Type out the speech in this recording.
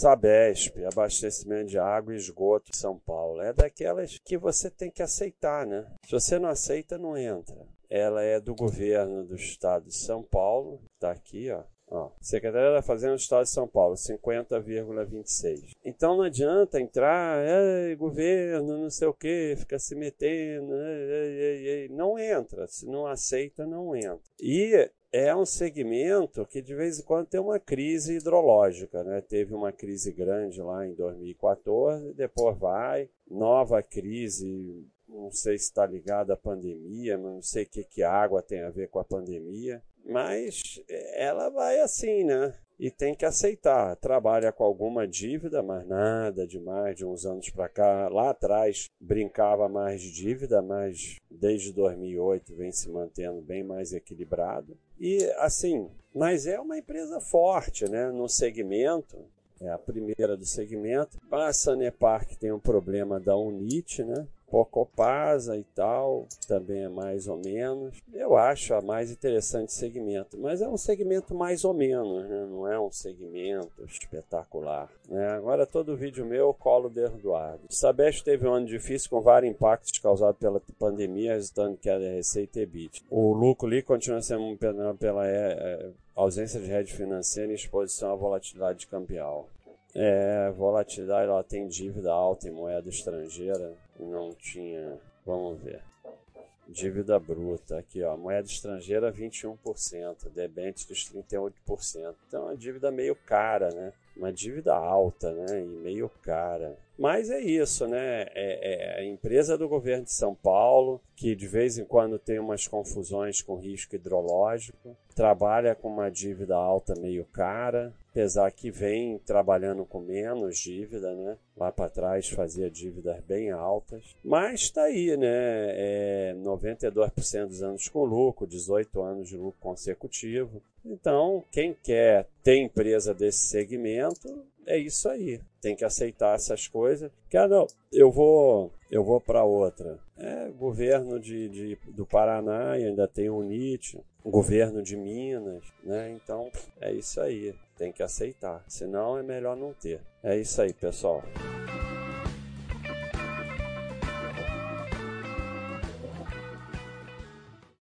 Sabesp, abastecimento de água e esgoto de São Paulo. É daquelas que você tem que aceitar, né? Se você não aceita, não entra. Ela é do governo do estado de São Paulo, está aqui, ó. Ó, Secretaria da Fazenda do Estado de São Paulo, 50,26. Então não adianta entrar, governo, não sei o que, fica se metendo, não entra. Se não aceita, não entra. E é um segmento que de vez em quando tem uma crise hidrológica, né? Teve uma crise grande lá em 2014, depois vai, nova crise, não sei se está ligada à pandemia, não sei o que, que água tem a ver com a pandemia, mas ela vai assim, né? E tem que aceitar. Trabalha com alguma dívida, mas nada demais de uns anos para cá. Lá atrás brincava mais de dívida, mas desde 2008 vem se mantendo bem mais equilibrado. E assim, mas é uma empresa forte, né? No segmento, é a primeira do segmento. A Sanepar que tem um problema da Unite, né? Pocopasa e tal, também é mais ou menos. Eu acho a mais interessante segmento, mas é um segmento mais ou menos, né? não é um segmento espetacular. Né? Agora, todo vídeo meu eu colo de Eduardo. O Sabesp teve um ano difícil com vários impactos causados pela pandemia, resultando que a receita e EBIT. O lucro ali continua sendo pela, pela é, é, ausência de rede financeira e exposição à volatilidade cambial. É, volatilidade, ela tem dívida alta em moeda estrangeira, não tinha, vamos ver. Dívida bruta, aqui ó, moeda estrangeira 21%, debêntures 38%. Então, é uma dívida meio cara, né? Uma dívida alta, né? E meio cara. Mas é isso, né? É, é, a empresa do governo de São Paulo, que de vez em quando tem umas confusões com risco hidrológico, trabalha com uma dívida alta meio cara, apesar que vem trabalhando com menos dívida, né? Lá para trás fazia dívidas bem altas, mas está aí, né? É 92% dos anos com lucro, 18 anos de lucro consecutivo. Então, quem quer ter empresa desse segmento, é isso aí. Tem que aceitar essas coisas. Ah, não, eu vou, eu vou para outra. É governo de, de, do Paraná e ainda tem o NIT, governo de Minas, né? Então é isso aí. Tem que aceitar. Senão é melhor não ter. É isso aí, pessoal.